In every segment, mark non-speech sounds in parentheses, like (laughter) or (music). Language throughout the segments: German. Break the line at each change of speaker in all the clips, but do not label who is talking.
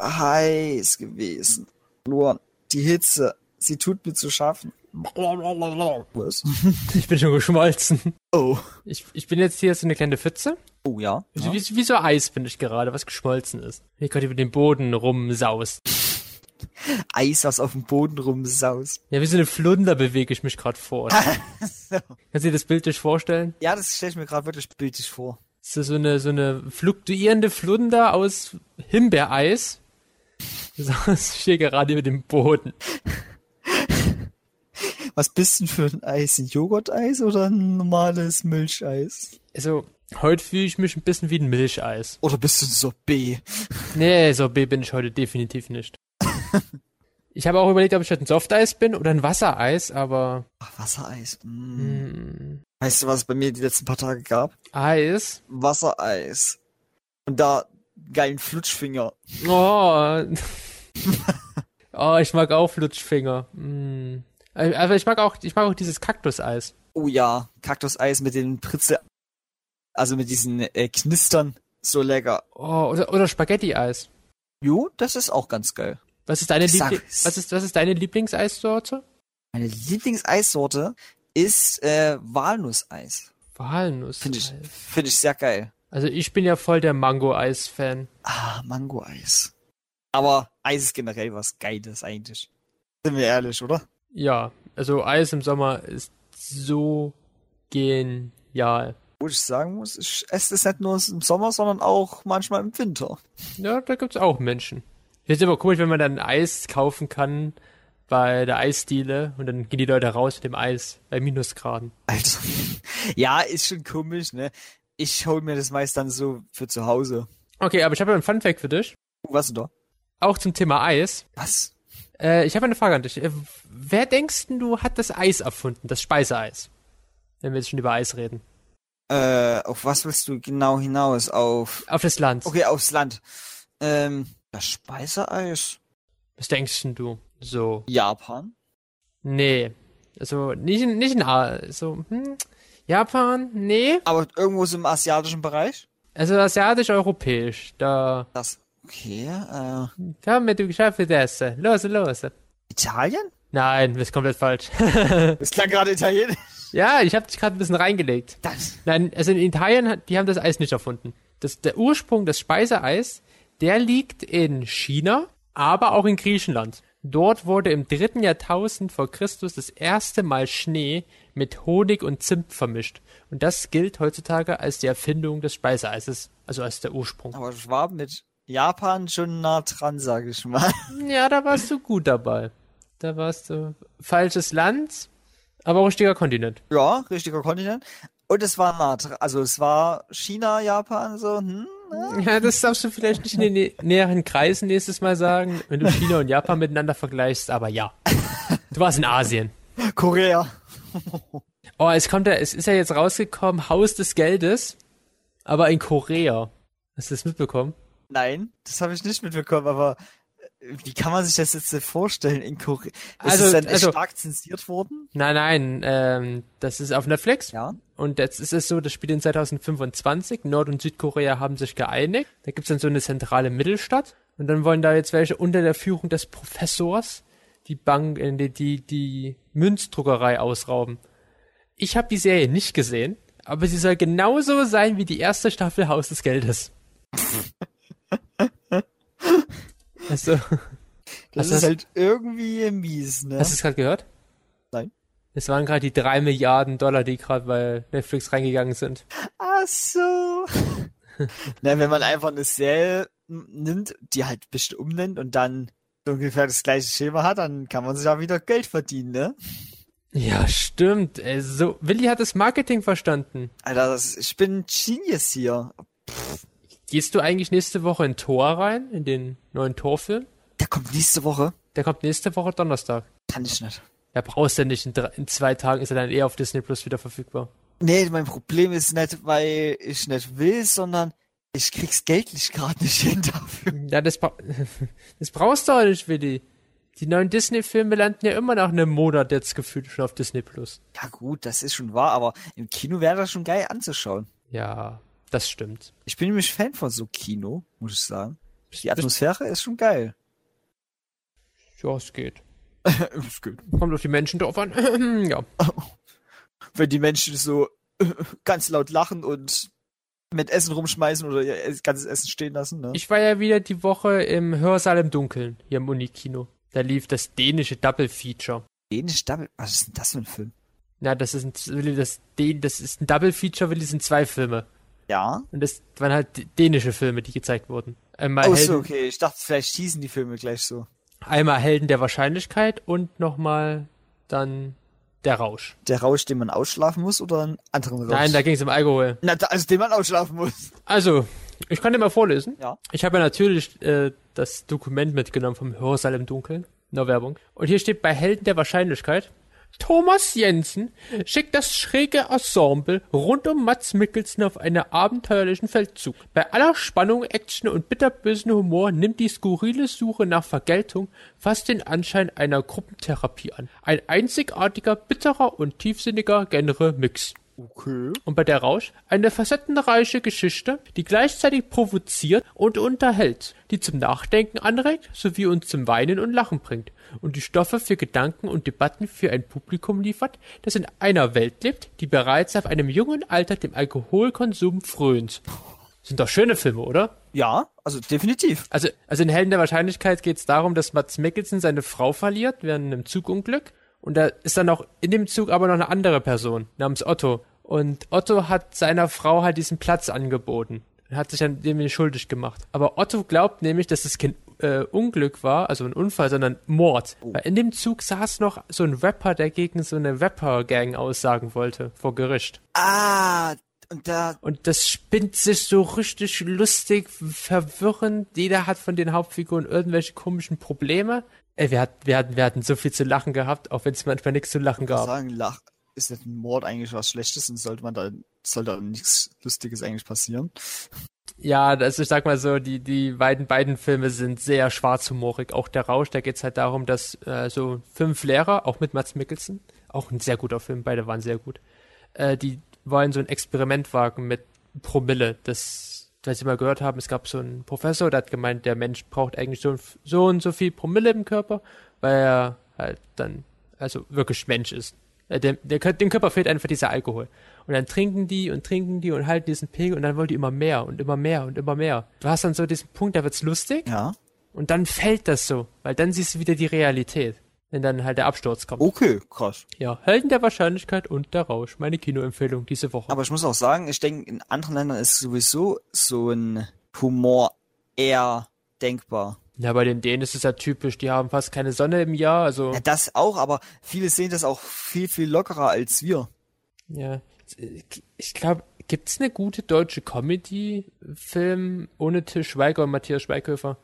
heiß gewesen. Nur die Hitze, sie tut mir zu schaffen. Was? (laughs)
Ich bin schon geschmolzen.
Oh.
Ich, ich bin jetzt hier so eine kleine Pfütze.
Oh ja.
Wie, wie, wie so Eis bin ich gerade, was geschmolzen ist. Wie gerade über den Boden rumsaust.
Eis, was auf dem Boden rumsaust.
Ja, wie so eine Flunder bewege ich mich gerade vor. (laughs) Kannst du dir das Bild durch vorstellen?
Ja, das stelle ich mir gerade wirklich bildlich vor.
So, so eine, so eine fluktuierende Flunder aus Himbeereis. Das (laughs) stehe gerade über dem Boden. (laughs)
Was bist denn für ein Eis? Ein Joghurteis oder ein normales Milcheis?
Also, heute fühle ich mich ein bisschen wie ein Milcheis.
Oder bist du ein Sorbet?
Nee, Sorbet bin ich heute definitiv nicht. (laughs) Ich habe auch überlegt, ob ich heute ein Softeis bin oder ein Wassereis, aber
Ach, Wassereis. Mm.
mm,
Weißt du, was es bei mir die letzten paar Tage gab?
Eis.
Wassereis. Und da geilen Flutschfinger.
Oh. (laughs) oh, ich mag auch Flutschfinger. Mm. Aber ich mag auch, ich mag auch dieses Kaktuseis.
Oh ja, Kaktuseis mit den Pritze, also mit diesen äh, Knistern. So lecker.
Oh, oder, oder Spaghetti-Eis.
Jo, das ist auch ganz geil.
Was ist deine Liebli was ist, was ist deine Lieblingseissorte?
Meine Lieblingseissorte ist äh, Walnusseis.
Walnuss.
Finde ich, finde ich sehr geil.
Also ich bin ja voll der Mango-Eis-Fan.
Ah, Mango-Eis. Aber Eis ist generell was Geiles eigentlich. Sind wir ehrlich, oder?
Ja, also Eis im Sommer ist so genial.
Wo ich sagen muss, ich esse es nicht nur im Sommer, sondern auch manchmal im Winter.
Ja, da gibt's auch Menschen. Ich finde immer komisch, wenn man dann Eis kaufen kann bei der Eisdiele und dann gehen die Leute raus mit dem Eis bei Minusgraden.
Alter. (laughs) Ja, ist schon komisch, ne? Ich hol mir das meist dann so für zu Hause.
Okay, aber ich habe einen Funfact für dich.
Was denn da?
Auch zum Thema Eis.
Was?
Äh, ich habe eine Frage an dich. Äh, wer denkst denn du hat das Eis erfunden, das Speiseeis? Wenn wir jetzt schon über Eis reden.
Äh, auf was willst du genau hinaus? Auf.
Auf das Land.
Okay, aufs Land. Ähm, das Speiseeis.
Was denkst du? So.
Japan?
Nee. Also nicht in, nicht in A so, hm, Japan? Nee.
Aber irgendwo so im asiatischen Bereich?
Also asiatisch-europäisch. Da,
Das. Okay, äh.
komm mit du schaffst das. Los, los.
Italien?
Nein, das ist komplett falsch. (laughs)
Das klang gerade italienisch.
ja, ich habe dich gerade ein bisschen reingelegt.
Das.
Nein, also in Italien, die haben das Eis nicht erfunden. Das, der Ursprung des Speiseeis, der liegt in China, aber auch in Griechenland. Dort wurde im dritten Jahrtausend vor Christus das erste Mal Schnee mit Honig und Zimt vermischt. Und das gilt heutzutage als die Erfindung des Speiseeises, also als der Ursprung.
Aber ich war mit Japan schon nah dran, sag ich mal. (laughs)
Ja, da warst du gut dabei. Da warst du falsches Land, aber richtiger Kontinent.
Ja, richtiger Kontinent. Und es war nah dran. Also es war China, Japan, so, hm?
Ja, das darfst du vielleicht nicht in den nä näheren Kreisen nächstes Mal sagen, wenn du China und Japan miteinander vergleichst, aber ja. Du warst in Asien.
Korea.
Oh, es kommt ja, es ist ja jetzt rausgekommen, Haus des Geldes, aber in Korea. Hast du das mitbekommen?
Nein, das habe ich nicht mitbekommen, aber äh, wie kann man sich das jetzt so vorstellen in Korea? Ist
Also-
es dann
also-
stark zensiert worden?
Nein, nein, ähm, das ist auf Netflix.
Ja.
Und jetzt ist es so, das spielt in 2025. Nord- und Südkorea haben sich geeinigt. Da gibt's dann so eine zentrale Mittelstadt. Und dann wollen da jetzt welche unter der Führung des Professors die Bank, äh, die, die, die Münzdruckerei ausrauben. Ich habe die Serie nicht gesehen, aber sie soll genauso sein wie die erste Staffel Haus des Geldes. Also,
Das ist
das-
halt irgendwie mies, ne?
hast du es gerade gehört?
Nein.
Es waren gerade die drei Milliarden Dollar, die gerade bei Netflix reingegangen sind.
Ach so. (laughs) Na, wenn man einfach eine Serie nimmt, die halt ein bisschen umnennt und dann so ungefähr das gleiche Schema hat, dann kann man sich da wieder Geld verdienen, ne?
Ja, stimmt. Ey, so, Willi hat das Marketing verstanden.
Alter, das, ich bin Genius hier.
Gehst du eigentlich nächste Woche in Tor rein, in den neuen Torfilm?
Der kommt nächste Woche.
Der kommt nächste Woche Donnerstag.
Kann ich nicht.
Ja, brauchst du nicht. In, drei, in zwei Tagen ist er dann eher auf Disney Plus wieder verfügbar.
Nee, mein Problem ist nicht, weil ich nicht will, sondern ich krieg's geldlich gerade nicht hin dafür.
Ja, das, bra (laughs) das brauchst du auch nicht, Willi. Die neuen Disney-Filme landen ja immer nach einem Monat jetzt gefühlt schon auf Disney Plus.
Ja gut, das ist schon wahr, aber im Kino wäre das schon geil anzuschauen.
Ja, das stimmt.
Ich bin nämlich Fan von so Kino, muss ich sagen. Die Atmosphäre ist schon geil.
Ja, es geht. (laughs)
ist gut.
Kommt auf die Menschen drauf an. (clears throat) ja. (laughs)
Wenn die Menschen so (clears throat) ganz laut lachen und mit Essen rumschmeißen oder ihr ganzes Essen stehen lassen, ne?
Ich war ja wieder die Woche im Hörsaal im Dunkeln, hier im Unikino. Da lief das dänische Double Feature.
Dänisch Double. Was ist denn das für ein Film?
Na, das ist ein, Willi, das, das ist ein Double Feature, Willi, sind zwei Filme.
Ja.
Und das waren halt dänische Filme, die gezeigt wurden. Einmal,
Oh,
Helden,
so, okay. Ich dachte, vielleicht hießen die Filme gleich so.
einmal Helden der Wahrscheinlichkeit und nochmal dann der Rausch.
Der Rausch, den man ausschlafen muss oder einen anderen Rausch?
Nein, da ging es um Alkohol.
Na, also den man ausschlafen muss.
Also, ich kann dir mal vorlesen.
Ja.
Ich habe ja natürlich äh, das Dokument mitgenommen vom Hörsaal im Dunkeln. No Werbung. Und hier steht bei Helden der Wahrscheinlichkeit. Thomas Jensen schickt das schräge Ensemble rund um Mats Mikkelsen auf einen abenteuerlichen Feldzug. Bei aller Spannung, Action und bitterbösen Humor nimmt die skurrile Suche nach Vergeltung fast den Anschein einer Gruppentherapie an. Ein einzigartiger, bitterer und tiefsinniger Genre-Mix.
Okay.
Und bei der Rausch eine facettenreiche Geschichte, die gleichzeitig provoziert und unterhält, die zum Nachdenken anregt, sowie uns zum Weinen und Lachen bringt und die Stoffe für Gedanken und Debatten für ein Publikum liefert, das in einer Welt lebt, die bereits auf einem jungen Alter dem Alkoholkonsum frönt. Sind doch schöne Filme, oder?
Ja, also definitiv.
Also, also in Helden der Wahrscheinlichkeit geht es darum, dass Mats Mikkelsen seine Frau verliert während einem Zugunglück. Und da ist dann auch in dem Zug aber noch eine andere Person namens Otto. Und Otto hat seiner Frau halt diesen Platz angeboten. Hat sich dann dem schuldig gemacht. Aber Otto glaubt nämlich, dass es kein äh, Unglück war, also ein Unfall, sondern Mord. Weil in dem Zug saß noch so ein Rapper, der gegen so eine Rapper-Gang aussagen wollte vor Gericht.
Ah, und da,
Und das spinnt sich so richtig lustig, verwirrend. Jeder hat von den Hauptfiguren irgendwelche komischen Probleme. Ey, wir, hat, wir, hatten, wir hatten so viel zu lachen gehabt, auch wenn es manchmal nichts zu lachen
kann
gab.
sagen, lach, ist ein Mord eigentlich was Schlechtes und sollte man da, sollte da nichts Lustiges eigentlich passieren.
Ja, also ich sag mal so, die, die beiden, beiden Filme sind sehr schwarzhumorig. Auch der Rausch, da geht's halt darum, dass äh, so fünf Lehrer, auch mit Mats Mikkelsen, auch ein sehr guter Film, beide waren sehr gut, äh, die wollen so ein Experiment wagen mit Promille. Das, weil sie mal gehört haben, es gab so einen Professor, der hat gemeint, der Mensch braucht eigentlich so, so und so viel Promille im Körper, weil er halt dann, also wirklich Mensch ist. Äh, Dem, der, Kör- dem Körper fehlt einfach dieser Alkohol. Und dann trinken die und trinken die und halten diesen Pegel und dann wollen die immer mehr und immer mehr und immer mehr. Du hast dann so diesen Punkt, da wird's lustig
Ja.
und dann fällt das so, weil dann siehst du wieder die Realität. Wenn dann halt der Absturz kommt.
Okay, krass.
Ja, Helden der Wahrscheinlichkeit und der Rausch. Meine Kinoempfehlung diese Woche.
Aber ich muss auch sagen, ich denke, in anderen Ländern ist sowieso so ein Humor eher denkbar.
Ja, bei den Dänen ist es ja typisch, die haben fast keine Sonne im Jahr, also
Ja, das auch, aber viele sehen das auch viel, viel lockerer als wir.
ja. Ich glaube, gibt's eine gute deutsche Comedy-Film ohne Till Schweiger und Matthias Schweighöfer?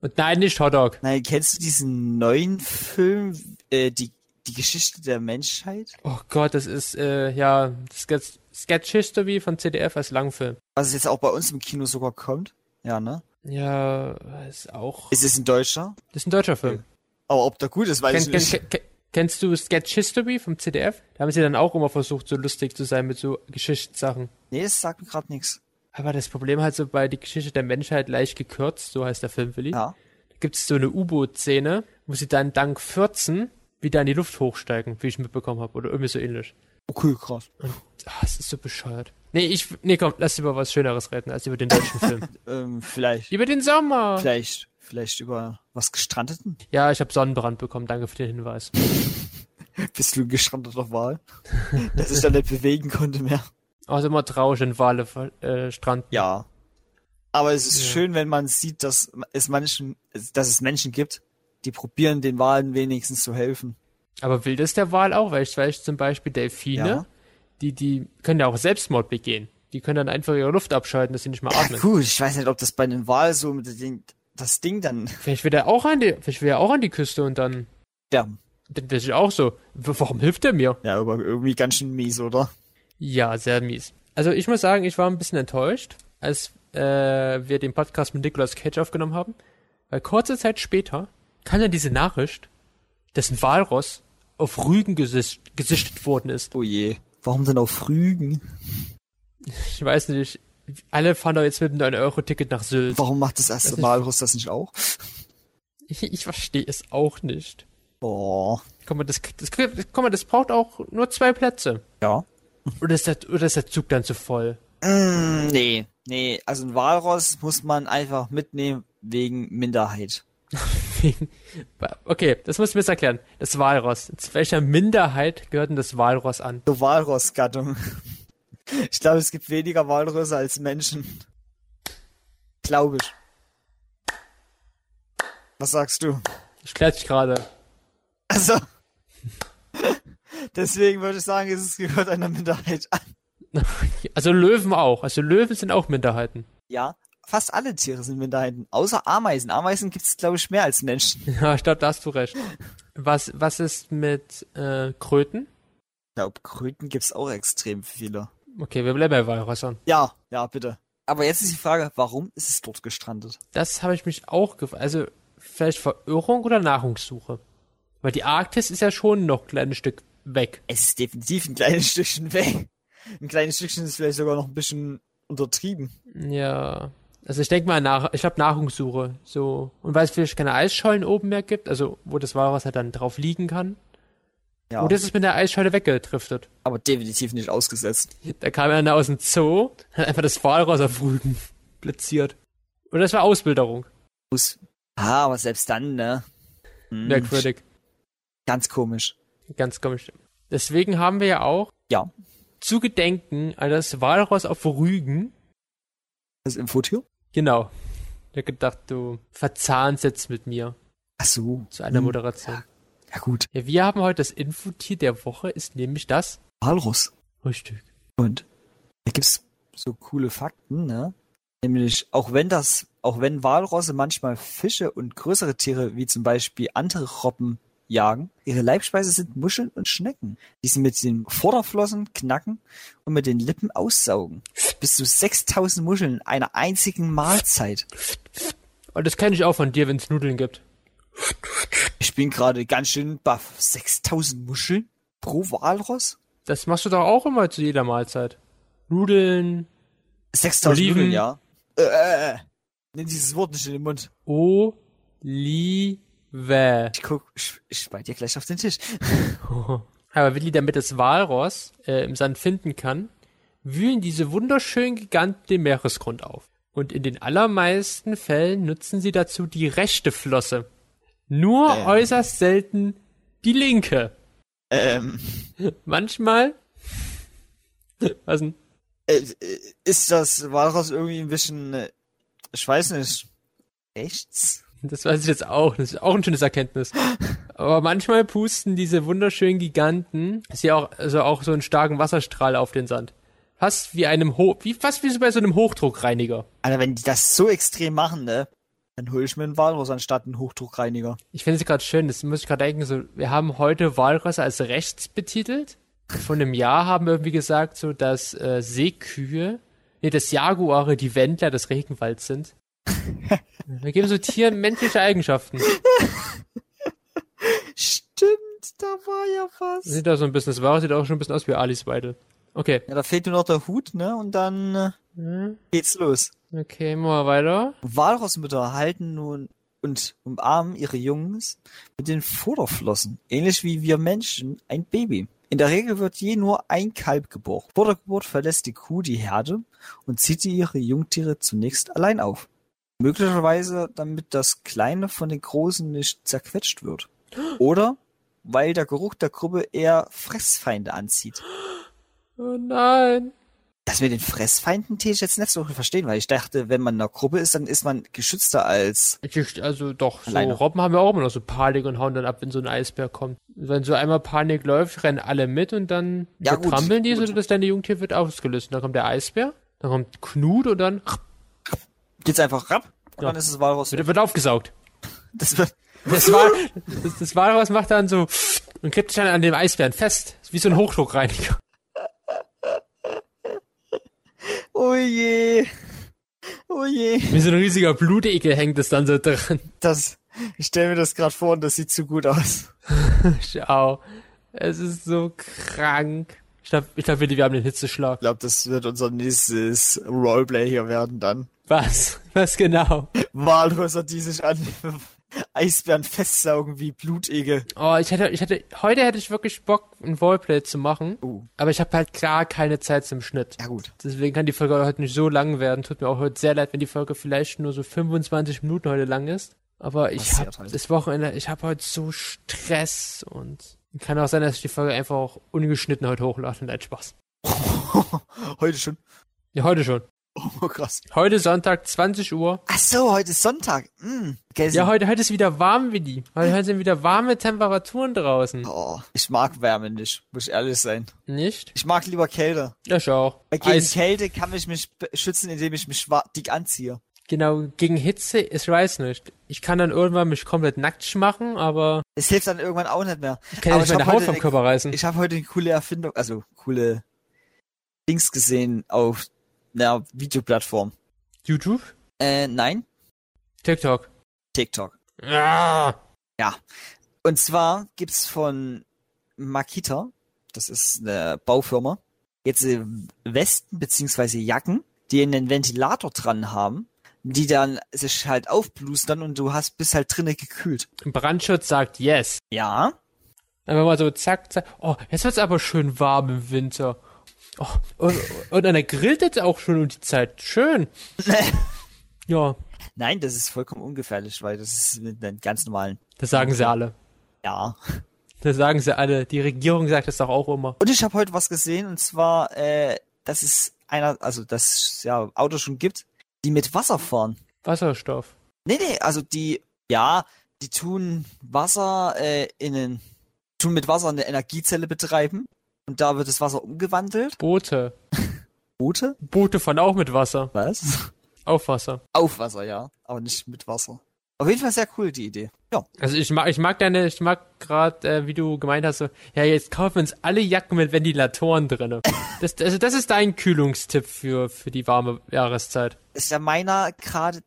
Und nein, nicht Hotdog.
Nein, kennst du diesen neuen Film, äh, die, die Geschichte der Menschheit?
Oh Gott, das ist, äh, ja, Sketch, Sketch History von CDF als Langfilm.
Was jetzt auch bei uns im Kino sogar kommt. Ja, ne?
Ja, ist auch,
Ist es ein Deutscher?
das ist ein deutscher Film.
Aber ob der gut ist, weiß
Kenn,
ich nicht.
kenn, kennst du Sketch History vom CDF? Da haben sie dann auch immer versucht, so lustig zu sein mit so Geschichtssachen.
Nee, das sagt mir gerade nichts.
Aber das Problem halt so bei die Geschichte der Menschheit leicht gekürzt, so heißt der Film, Willi.
Ja.
Da gibt es so eine U-Boot-Szene, wo sie dann dank 14 wieder in die Luft hochsteigen, wie ich mitbekommen habe, oder irgendwie so ähnlich.
Okay, krass.
Ah, es ist so bescheuert. Nee, ich, nee, komm, lass über was Schöneres reden, als über den deutschen Film. (laughs)
Ähm, vielleicht,
über den Sommer!
vielleicht, vielleicht über was Gestrandeten?
Ja, ich habe Sonnenbrand bekommen, danke für den Hinweis. (laughs)
Bist du ein gestrandeter Wal? (laughs) Dass ich da nicht bewegen konnte mehr.
Also immer traurig, wenn Wale äh, stranden.
Ja. Aber es ist
Ja.
schön, wenn man sieht, dass es Menschen, dass es Menschen gibt, die probieren, den Walen wenigstens zu helfen.
Aber will das der Wal auch? Weil ich weiß zum Beispiel Delfine,
Ja.
Die, die können ja auch Selbstmord begehen. Die können dann einfach ihre Luft abschalten, dass sie nicht mehr
Ja,
atmen.
gut, ich weiß nicht, ob das bei einem Wal so mit dem, das Ding dann
Vielleicht will er auch an die, vielleicht will er auch an die Küste und dann,
sterben.
dann wäre ich auch so. Warum hilft er mir?
Ja, aber irgendwie ganz schön mies, oder?
Ja, sehr mies. Also ich muss sagen, ich war ein bisschen enttäuscht, als äh, wir den Podcast mit Nicolas Cage aufgenommen haben. Weil kurze Zeit später kam dann diese Nachricht, dass ein Walross auf Rügen gesicht, gesichtet worden ist.
Oh je. Warum denn auf Rügen?
Ich weiß nicht, alle fahren doch jetzt mit einem 9-Euro-Ticket nach Sylt.
Warum macht das erste Walrus das nicht auch?
Ich, (laughs) ich verstehe es auch nicht.
Boah.
Guck mal, das, das, guck mal, das braucht auch nur zwei Plätze.
Ja.
Oder ist der, oder ist der Zug dann zu voll?
Mm, nee, nee. Also ein Walross muss man einfach mitnehmen wegen Minderheit. (laughs)
Okay, das musst du mir jetzt erklären. Das Walross. Zu welcher Minderheit gehört denn das Walross an?
Zur Walrossgattung. (laughs) Ich glaube, es gibt weniger Walrösse als Menschen. Glaube ich. Was sagst du?
Ich klär dich gerade.
Also. (laughs) Deswegen würde ich sagen, es gehört einer Minderheit an. (laughs)
Also Löwen auch. Also Löwen sind auch Minderheiten.
Ja, fast alle Tiere sind Minderheiten. Außer Ameisen. Ameisen gibt es, glaube ich, mehr als Menschen. Ich (laughs)
Ja, ich glaube, da hast du recht. Was, was ist mit äh, Kröten?
glaube, Kröten gibt es auch extrem viele.
Okay, wir bleiben bei Walrössern.
Ja, ja, bitte. Aber jetzt ist die Frage, warum ist es dort gestrandet?
Das habe ich mich auch gefragt. Also vielleicht Verirrung oder Nahrungssuche? Weil die Arktis ist ja schon noch ein kleines Stück weg.
Es ist definitiv ein kleines (laughs) Stückchen weg. Ein kleines Stückchen ist vielleicht sogar noch ein bisschen untertrieben.
Ja. Also ich denke mal nach, ich habe Nahrungssuche. So. Und weil es vielleicht keine Eisschollen oben mehr gibt, also wo das Walross halt dann drauf liegen kann.
Ja,
Oder ist es mit der Eisscholle weggedriftet?
aber definitiv nicht ausgesetzt.
Da kam einer aus dem Zoo, hat einfach das Walross auf Rügen (laughs) platziert. Oder das war Ausbilderung.
Ah, aber selbst dann, ne? Hm,
Merkwürdig.
Ganz komisch.
Ganz komisch. Deswegen haben wir ja auch
Ja.
zu gedenken an das Walross auf Rügen.
Das Infotier?
Genau. Ich hab gedacht, du verzahnst jetzt mit mir
Ach so.
zu einer
Hm.
Moderation.
Ja gut.
Ja, wir haben heute das Infotier der Woche, ist nämlich das
Walrus.
Frühstück.
Und da gibt's so coole Fakten, ne? Nämlich, auch wenn das, auch wenn Walrosse manchmal Fische und größere Tiere, wie zum Beispiel andere Robben, jagen, ihre Leibspeise sind Muscheln und Schnecken, die sie mit den Vorderflossen knacken und mit den Lippen aussaugen. Bis zu 6000 Muscheln in einer einzigen Mahlzeit.
Und das kenne ich auch von dir, wenn es Nudeln gibt.
Ich bin gerade ganz schön baff. 6000 Muscheln pro Walross?
Das machst du doch auch immer zu jeder Mahlzeit. Nudeln,
6000
Oliven.
Nudeln, ja. Äh, äh, äh. Nimm dieses Wort nicht in den Mund.
Olive.
Ich guck, ich, ich bei dir gleich auf den Tisch. (laughs)
Aber Willi, damit das Walross äh, im Sand finden kann, wühlen diese wunderschönen Giganten den Meeresgrund auf. Und in den allermeisten Fällen nutzen sie dazu die rechte Flosse. Nur
Ähm.
äußerst selten die linke.
Ähm, (laughs)
Manchmal. Was denn?
äh, äh, ist das Walross irgendwie ein bisschen, äh, ich weiß nicht, rechts?
Das weiß ich jetzt auch. Das ist auch ein schönes Erkenntnis. Aber manchmal pusten diese wunderschönen Giganten sie auch, also auch so einen starken Wasserstrahl auf den Sand. Fast wie einem Ho wie fast wie so bei so einem Hochdruckreiniger.
Alter, wenn die das so extrem machen, ne, dann hol ich mir einen Walross anstatt einen Hochdruckreiniger.
Ich finde es gerade schön, das muss ich gerade denken, so, wir haben heute Walrösser als rechts betitelt. Vor einem Jahr haben wir irgendwie gesagt, so, dass äh, Seekühe, nee, dass Jaguare die Wendler des Regenwalds sind. Wir geben so Tieren menschliche Eigenschaften. (laughs)
Stimmt, da war ja was.
Sieht da so ein bisschen, das Walross sieht auch schon ein bisschen aus wie Alice Weidel. Okay.
Ja, da fehlt nur noch der Hut, ne, und dann
Hm,
geht's los.
Okay, machen wir weiter.
Walrossmütter halten nun und umarmen ihre Jungs mit den Vorderflossen, ähnlich wie wir Menschen ein Baby. In der Regel wird je nur ein Kalb geboren. Vor der Geburt verlässt die Kuh die Herde und zieht ihre Jungtiere zunächst allein auf. Möglicherweise, damit das Kleine von den Großen nicht zerquetscht wird. Oder weil der Geruch der Gruppe eher Fressfeinde anzieht. (gasps)
Oh nein.
Das mit den Fressfeinden täte ich jetzt nicht so verstehen, weil ich dachte, wenn man in einer Gruppe ist, dann ist man geschützter als
also doch, so
Alleine.
Robben haben ja auch immer noch so Panik und hauen dann ab, wenn so ein Eisbär kommt. Wenn so einmal Panik läuft, rennen alle mit und dann
Ja,
trampeln die, so
gut.
dass deine Jungtier wird ausgelöst. Und dann kommt der Eisbär, dann kommt Knut und dann
geht's einfach rapp und
Ja.
dann ist es Walross.
wird, wird aufgesaugt. (laughs)
Das wird,
Das, (laughs) Wal, das, das Walross macht dann so und klebt sich dann an dem Eisbären fest. Wie so ein Hochdruckreiniger.
oh je. Oh je.
Wie so ein riesiger Blutegel hängt es dann so dran.
Das, ich stelle mir das gerade vor und das sieht zu gut aus. (laughs)
Schau. Es ist so krank. Ich glaube, ich glaub, wir haben den Hitzeschlag.
Ich glaube, das wird unser nächstes Roleplay hier werden dann.
Was? (laughs) Was genau?
Walrösser, die sich an (laughs) Eisbären festsaugen wie Blutegel.
Oh, ich hätte, ich hätte, heute hätte ich wirklich Bock, ein Roleplay zu machen.
Uh.
Aber ich habe halt gar keine Zeit zum Schnitt.
Ja gut.
Deswegen kann die Folge heute nicht so lang werden. Tut mir auch heute sehr leid, wenn die Folge vielleicht nur so 25 Minuten heute lang ist. Aber ich habe
halt.
das Wochenende, ich habe heute so Stress und kann auch sein, dass ich die Folge einfach auch ungeschnitten heute hochlade. Nein, Spaß. (laughs)
heute schon.
Ja, heute schon.
Oh, krass.
Heute Sonntag, 20 Uhr.
Ach so, heute ist Sonntag. Mm.
Ja, heute, heute ist wieder warm, Willi. Heute, heute sind wieder warme Temperaturen draußen.
Oh, ich mag Wärme nicht, muss ich ehrlich sein.
Nicht?
Ich mag lieber Kälte.
Ja, ich auch.
Weil gegen Kälte kann ich mich schützen, indem ich mich dick anziehe.
Genau, gegen Hitze, ich weiß nicht. Ich kann dann irgendwann mich komplett nackt machen, aber
Es hilft dann irgendwann auch nicht mehr.
ich kann ja
Aber
nicht
ich
meine Haut vom Körper reißen.
Ich habe heute eine coole Erfindung, also coole Dings gesehen auf einer Videoplattform.
YouTube?
Äh, nein,
TikTok.
TikTok.
Ah,
Und zwar gibt's von Makita, das ist eine Baufirma, jetzt äh, Westen beziehungsweise Jacken, die einen Ventilator dran haben, die dann sich halt aufblustern und du hast bist halt drinnen gekühlt.
Brandschutz sagt yes.
Ja,
Einfach mal so zack, zack. Oh, jetzt wird's aber schön warm im Winter. Oh, und, und einer grillt jetzt auch schon um die Zeit. Schön. (laughs) Ja,
nein, das ist vollkommen ungefährlich, weil das ist mit einem ganz normalen.
das sagen sie alle.
Ja.
Das sagen sie alle. Die Regierung sagt das doch auch immer.
Und ich habe heute was gesehen und zwar, äh, dass es einer, also dass es ja Autos schon gibt, die mit Wasser fahren.
Wasserstoff.
Nee, nee, also die, ja, die tun Wasser äh, in einen, tun mit Wasser eine Energiezelle betreiben und da wird das Wasser umgewandelt.
Boote. (laughs)
Boote?
Boote fahren auch mit Wasser.
Was?
Auf Wasser.
Auf Wasser, ja, aber nicht mit Wasser. Auf jeden Fall sehr cool, die Idee. Ja.
Also ich mag, ich mag deine, ich mag gerade, äh, wie du gemeint hast, so, ja, jetzt kaufen wir uns alle Jacken mit Ventilatoren drinne. (laughs) Das, also das ist dein Kühlungstipp für, für die warme Jahreszeit.
Ist ja meiner gerade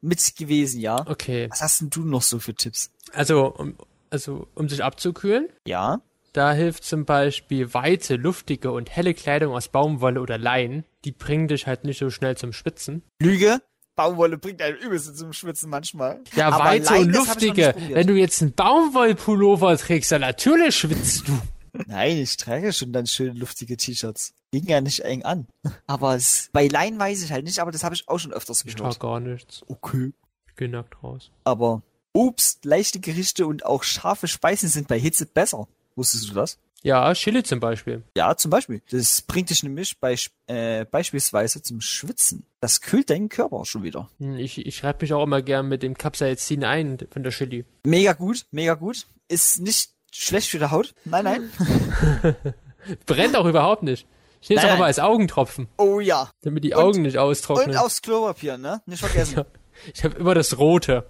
mit gewesen, ja.
Okay.
Was hast denn du noch so für Tipps?
Also, um, also, um sich abzukühlen,
Ja.
da hilft zum Beispiel weite, luftige und helle Kleidung aus Baumwolle oder Leinen. Die bringen dich halt nicht so schnell zum Schwitzen.
Lüge. Baumwolle bringt einen übelst zum Schwitzen manchmal.
Ja,
Aber
weite und
ich
luftige. Wenn du jetzt einen Baumwollpullover trägst, dann natürlich schwitzt du.
Nein, ich trage schon dann schön luftige T-Shirts. Liegen ja nicht eng an. (laughs) Aber es, bei Leinen weiß ich halt nicht, aber das habe ich auch schon öfters
Ich
gehört.
trag gar nichts.
Okay.
Geh nackt raus.
Aber Obst, leichte Gerichte und auch scharfe Speisen sind bei Hitze besser. Wusstest du das?
Ja, Chili zum Beispiel.
Ja, zum Beispiel. Das bringt dich nämlich bei, äh, beispielsweise zum Schwitzen. Das kühlt deinen Körper schon wieder.
Hm, Ich, ich schreibe mich auch immer gern mit dem Capsaicin ein von der Chili.
Mega gut, mega gut. Ist nicht schlecht für die Haut. Nein, nein. (laughs)
Brennt auch überhaupt nicht. Ich nehme es auch immer
nein.
als Augentropfen,
Oh ja.
damit die
Und-
Augen nicht
Und
austrocknen.
aufs Klopapier, ne? Nicht vergessen. (laughs)
Ich habe immer das Rote.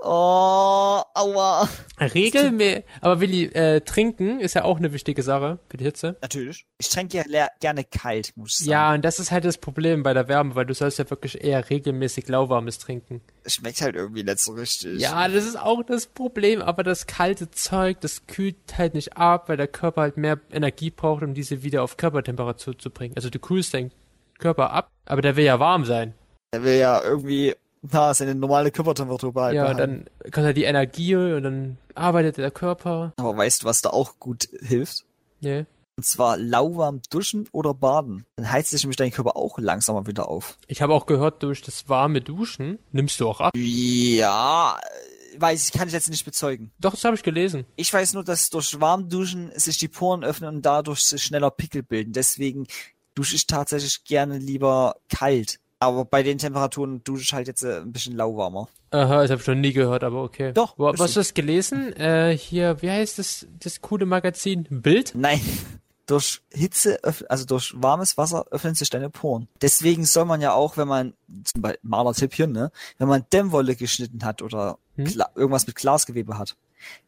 Oh, aua.
Regelmäßig, aber Willi, äh, trinken ist ja auch eine wichtige Sache für die Hitze.
Natürlich. Ich trinke ja gerne kalt, muss ich sagen.
Ja, und das ist halt das Problem bei der Wärme, weil du sollst ja wirklich eher regelmäßig lauwarmes trinken.
Schmeckt halt irgendwie nicht so richtig.
Ja, das ist auch das Problem, aber das kalte Zeug, das kühlt halt nicht ab, weil der Körper halt mehr Energie braucht, um diese wieder auf Körpertemperatur zu bringen. Also du kühlst deinen Körper ab, aber der will ja warm sein.
Er will ja irgendwie, na, seine normale Körpertemperatur behalten.
Ja, dann kommt halt die Energie und dann arbeitet der Körper.
Aber weißt du, was da auch gut hilft?
Nee.
Und zwar lauwarm duschen oder baden. Dann heizt sich nämlich dein Körper auch langsamer wieder auf.
Ich habe auch gehört, durch das warme Duschen nimmst du auch ab.
Ja, äh, weiß ich, kann ich jetzt nicht bezeugen.
Doch, das habe ich gelesen.
Ich weiß nur, dass durch warm Duschen sich die Poren öffnen und dadurch sich schneller Pickel bilden. Deswegen dusche ich tatsächlich gerne lieber kalt. Aber bei den Temperaturen dusche ich halt jetzt äh, ein bisschen lauwarmer.
Aha, das habe ich noch nie gehört, aber okay.
Doch,
Wo, hast du das gelesen? Äh, hier, wie heißt das, das coole Magazin? Bild?
Nein, durch Hitze, also durch warmes Wasser öffnen sich deine Poren. Deswegen soll man ja auch, wenn man, zum Beispiel Malertipp hier, ne, wenn man Dämmwolle geschnitten hat oder
Hm?
Irgendwas mit Glasgewebe hat,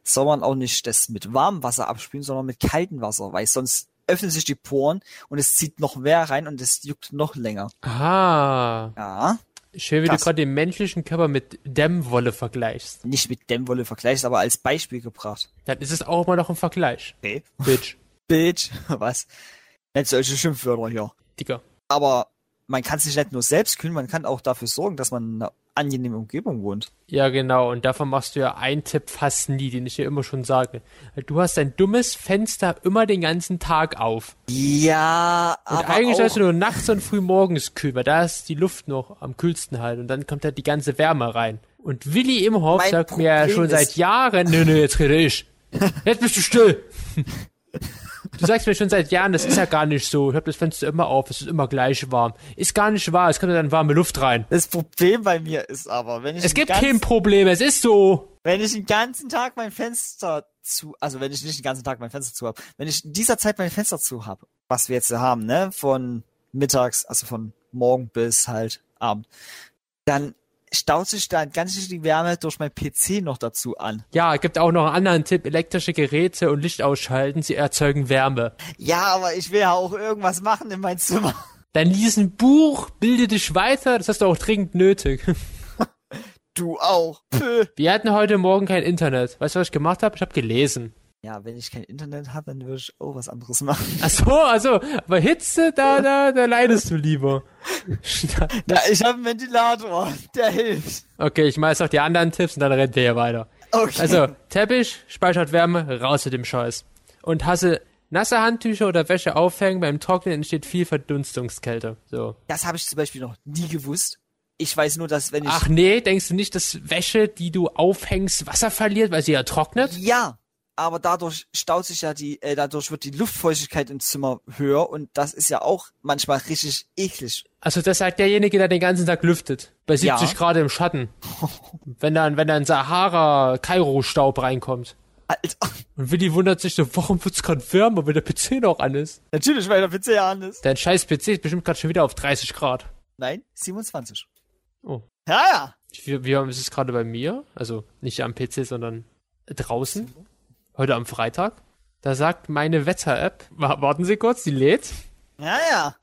soll man auch nicht das mit warmem Wasser abspülen, sondern mit kaltem Wasser, weil sonst öffnen sich die Poren und es zieht noch mehr rein und es juckt noch länger.
Aha.
Ja,
Schön, wie
Krass.
du gerade den menschlichen Körper mit Dämmwolle vergleichst.
nicht mit Dämmwolle vergleichst, aber als Beispiel gebracht.
Dann ist es auch immer noch ein Vergleich.
Okay.
Bitch. (laughs)
Bitch, was? Nicht solche Schimpfwörter hier.
Dicker.
Aber man kann sich nicht nur selbst kühlen, man kann auch dafür sorgen, dass man in einer angenehmen Umgebung wohnt.
Ja, genau. Und davon machst du ja einen Tipp fast nie, den ich dir immer schon sage. Du hast ein dummes Fenster immer den ganzen Tag auf.
Ja,
Und
aber
eigentlich sollst du nur nachts und früh morgens kühlen, weil da ist die Luft noch am kühlsten halt. Und dann kommt da die ganze Wärme rein. Und Willi Imhoff sagt mir ja
Problem
schon seit Jahren, nö, nö, jetzt rede ich. (laughs) Jetzt bist du still. (laughs) Du sagst mir schon seit Jahren, das ist ja gar nicht so. Ich hab das Fenster immer auf, es ist immer gleich warm. Ist gar nicht wahr, es kommt ja dann warme Luft rein.
das Problem bei mir ist aber, wenn ich
Es gibt kein Problem, es ist so.
wenn ich den ganzen Tag mein Fenster zu, also wenn ich nicht den ganzen Tag mein Fenster zu habe, wenn ich in dieser Zeit mein Fenster zu habe, was wir jetzt haben, ne, von mittags, also von morgen bis halt Abend, dann staut sich da ganz schön die Wärme durch mein PC noch dazu an.
Ja, gibt auch noch einen anderen Tipp. Elektrische Geräte und Licht ausschalten, sie erzeugen Wärme.
Ja, aber ich will ja auch irgendwas machen in mein Zimmer.
Dann lies ein Buch, bilde dich weiter, das hast du auch dringend nötig. (laughs)
Du auch. Pö.
Wir hatten heute Morgen kein Internet. Weißt du, was ich gemacht habe? Ich habe gelesen.
Ja, wenn ich kein Internet habe, dann würde ich auch was anderes machen.
Ach so, also, aber Hitze, da, da, da leidest du lieber. (laughs)
Na, ich habe einen Ventilator, der hilft.
Okay, ich mache jetzt noch die anderen Tipps und dann rennen wir hier weiter.
Okay.
Also, Teppich, speichert Wärme, raus mit dem Scheiß. Und hasse nasse Handtücher oder Wäsche aufhängen, beim Trocknen entsteht viel Verdunstungskälte. So.
das habe ich zum Beispiel noch nie gewusst. Ich weiß nur, dass wenn ich
Ach nee, denkst du nicht, dass Wäsche, die du aufhängst, Wasser verliert, weil sie ja trocknet?
ja, aber dadurch staut sich ja die, äh, dadurch wird die Luftfeuchtigkeit im Zimmer höher und das ist ja auch manchmal richtig eklig.
Also das sagt derjenige, der den ganzen Tag lüftet. Bei 70
Ja.
Grad im Schatten. Wenn dann, wenn dann Sahara-Kairo-Staub reinkommt.
Alter,
Und Willi wundert sich so, warum wird's gerade wärmer, wenn der PC noch an ist?
natürlich, weil der PC ja an ist.
Dein scheiß PC ist bestimmt gerade schon wieder auf 30 Grad.
Nein, 27.
Oh.
Ja, ja.
Wie, wie ist es gerade bei mir? Also nicht am PC, sondern draußen. Heute am Freitag. Da sagt meine Wetter-App, wa- warten Sie kurz, die lädt.
Ja, ja.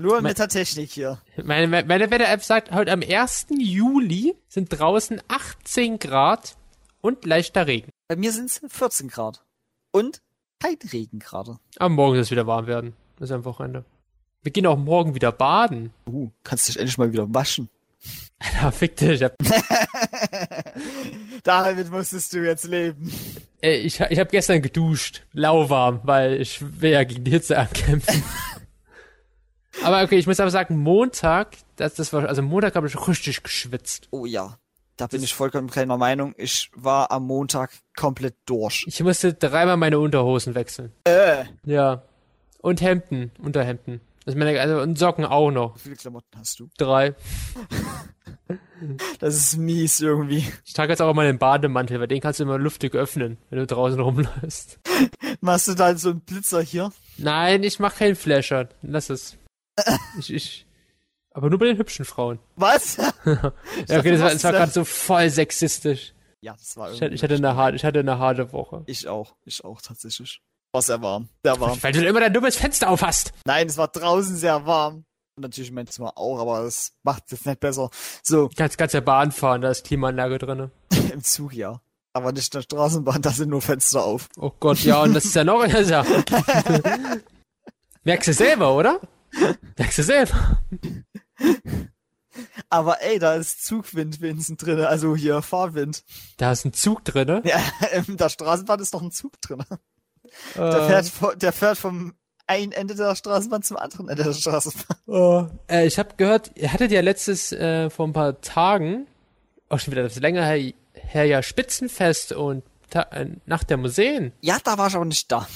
Nur mit der Technik hier.
Meine, meine Wetter-App sagt, heute am 1. Juli sind draußen 18 Grad und leichter Regen.
Bei mir sind es 14 Grad. Und kein Regen gerade.
Am Morgen soll es wieder warm werden. Das ist am Wochenende. Wir gehen auch morgen wieder baden.
Uh, kannst dich endlich mal wieder waschen. (laughs)
Alter, fick dich. Ich hab, (laughs)
Damit musstest du jetzt leben.
ich, ich hab gestern geduscht. Lauwarm, weil ich will ja gegen die Hitze ankämpfen. (laughs) aber okay, ich muss aber sagen, Montag, das, das war, also Montag habe ich richtig geschwitzt.
Oh ja. Da bin ich vollkommen keiner Meinung. Ich war am Montag komplett durch.
Ich musste dreimal meine Unterhosen wechseln.
Äh.
Ja. Und Hemden, Unterhemden. Das meine, also, und Socken auch noch.
Wie viele Klamotten hast du?
Drei. (laughs)
Das ist mies irgendwie.
Ich trage jetzt auch immer den Bademantel, weil den kannst du immer luftig öffnen, wenn du draußen rumläufst. (laughs)
Machst du dann so einen Blitzer hier?
Nein, ich mach keinen Flasher. Lass es. (laughs) Ich, ich. Aber nur bei den hübschen Frauen.
Was?
Ja,
dachte,
okay, das
du
war, das war gerade so voll sexistisch.
ja, das war
Ich, hatte-
irgendwie.
ich hatte eine harte, ich hatte eine harte Woche.
Ich auch. Ich auch tatsächlich. War sehr warm. Sehr warm.
Weil du immer dein dummes Fenster aufhast.
Nein, es war draußen sehr warm. Und natürlich mein Zimmer auch, aber das macht es nicht besser. So,
Du kannst, kannst ja Bahn fahren, da ist Klimaanlage drinne. (laughs)
im Zug ja. Aber nicht in der Straßenbahn, da sind nur Fenster auf.
Oh Gott, ja, und das ist ja noch eine Sache. (laughs) Merkst du selber, oder? Merkst du selber.
Aber ey, da ist Zugwind wenigstens drin, also hier Fahrwind.
Da ist ein Zug drinne.
Ja, (laughs) in der Straßenbahn ist doch ein Zug drin. Der,
Äh,
fährt, der fährt vom einen Ende der Straßenbahn zum anderen Ende der Straßenbahn. (laughs)
Oh. Äh, ich habe gehört, ihr hattet ja letztes äh, vor ein paar Tagen, auch schon wieder das länger her, her ja Spitzenfest und Ta äh, Nacht der Museen.
Ja, da war ich aber nicht da.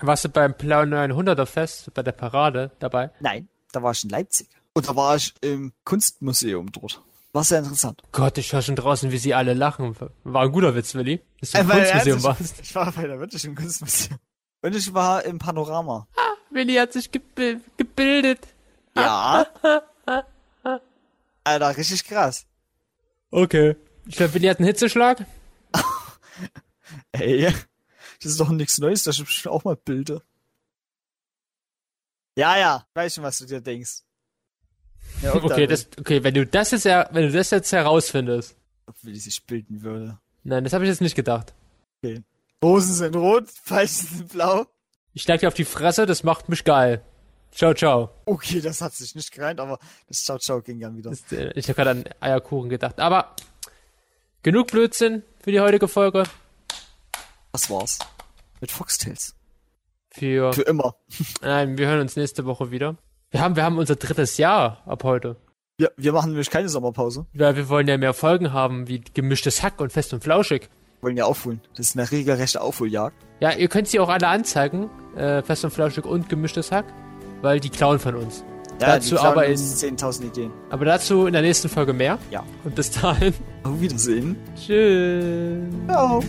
Warst du beim Blau 900er Fest, bei der Parade dabei?
Nein, da war ich in Leipzig. Und da war ich im Kunstmuseum dort. War sehr interessant.
Gott, ich höre schon draußen, wie sie alle lachen. War ein guter Witz, Willi. Dass du im
Äh,
Kunstmuseum
ernsthaft,
warst. (laughs)
Ich war bei der wirklich im Kunstmuseum. Und ich war im Panorama.
Willi hat sich gebi gebildet.
Ja. (laughs) Alter, richtig krass.
Okay. Ich glaube, Willi hat einen Hitzeschlag. (laughs)
Ey, das ist doch nichts Neues, da ich auch mal Bilder. Ja, ja, ich weiß schon, was du dir denkst. Ja,
Okay,
da-
das, okay, wenn du das jetzt, wenn du das jetzt herausfindest.
ob wie die sich bilden würde.
Nein, das habe ich jetzt nicht gedacht.
Rosen sind rot, Falschen sind blau.
Ich schlag dir auf die Fresse, das macht mich geil. Ciao, ciao.
Okay, das hat sich nicht gereimt, aber das Ciao Ciao ging dann wieder.
Das, äh, ich habe gerade an Eierkuchen gedacht. Aber genug Blödsinn für die heutige Folge.
Das war's. Mit Foxtails.
Für,
Für immer.
nein, wir hören uns nächste Woche wieder. Wir haben, wir haben unser drittes Jahr ab heute.
Wir, wir machen nämlich keine Sommerpause.
Weil wir wollen ja mehr Folgen haben, wie gemischtes Hack und fest und flauschig.
Wir wollen ja aufholen. Das ist eine regelrechte Aufholjagd.
Ja, ihr könnt sie auch alle anzeigen, äh, fest und flauschig und gemischtes Hack, weil die klauen von uns.
Ja,
Dazu aber
uns 10.000 Ideen.
Aber dazu in der nächsten Folge mehr.
Ja.
Und bis dahin.
Auf Wiedersehen.
Tschüss.
Ciao.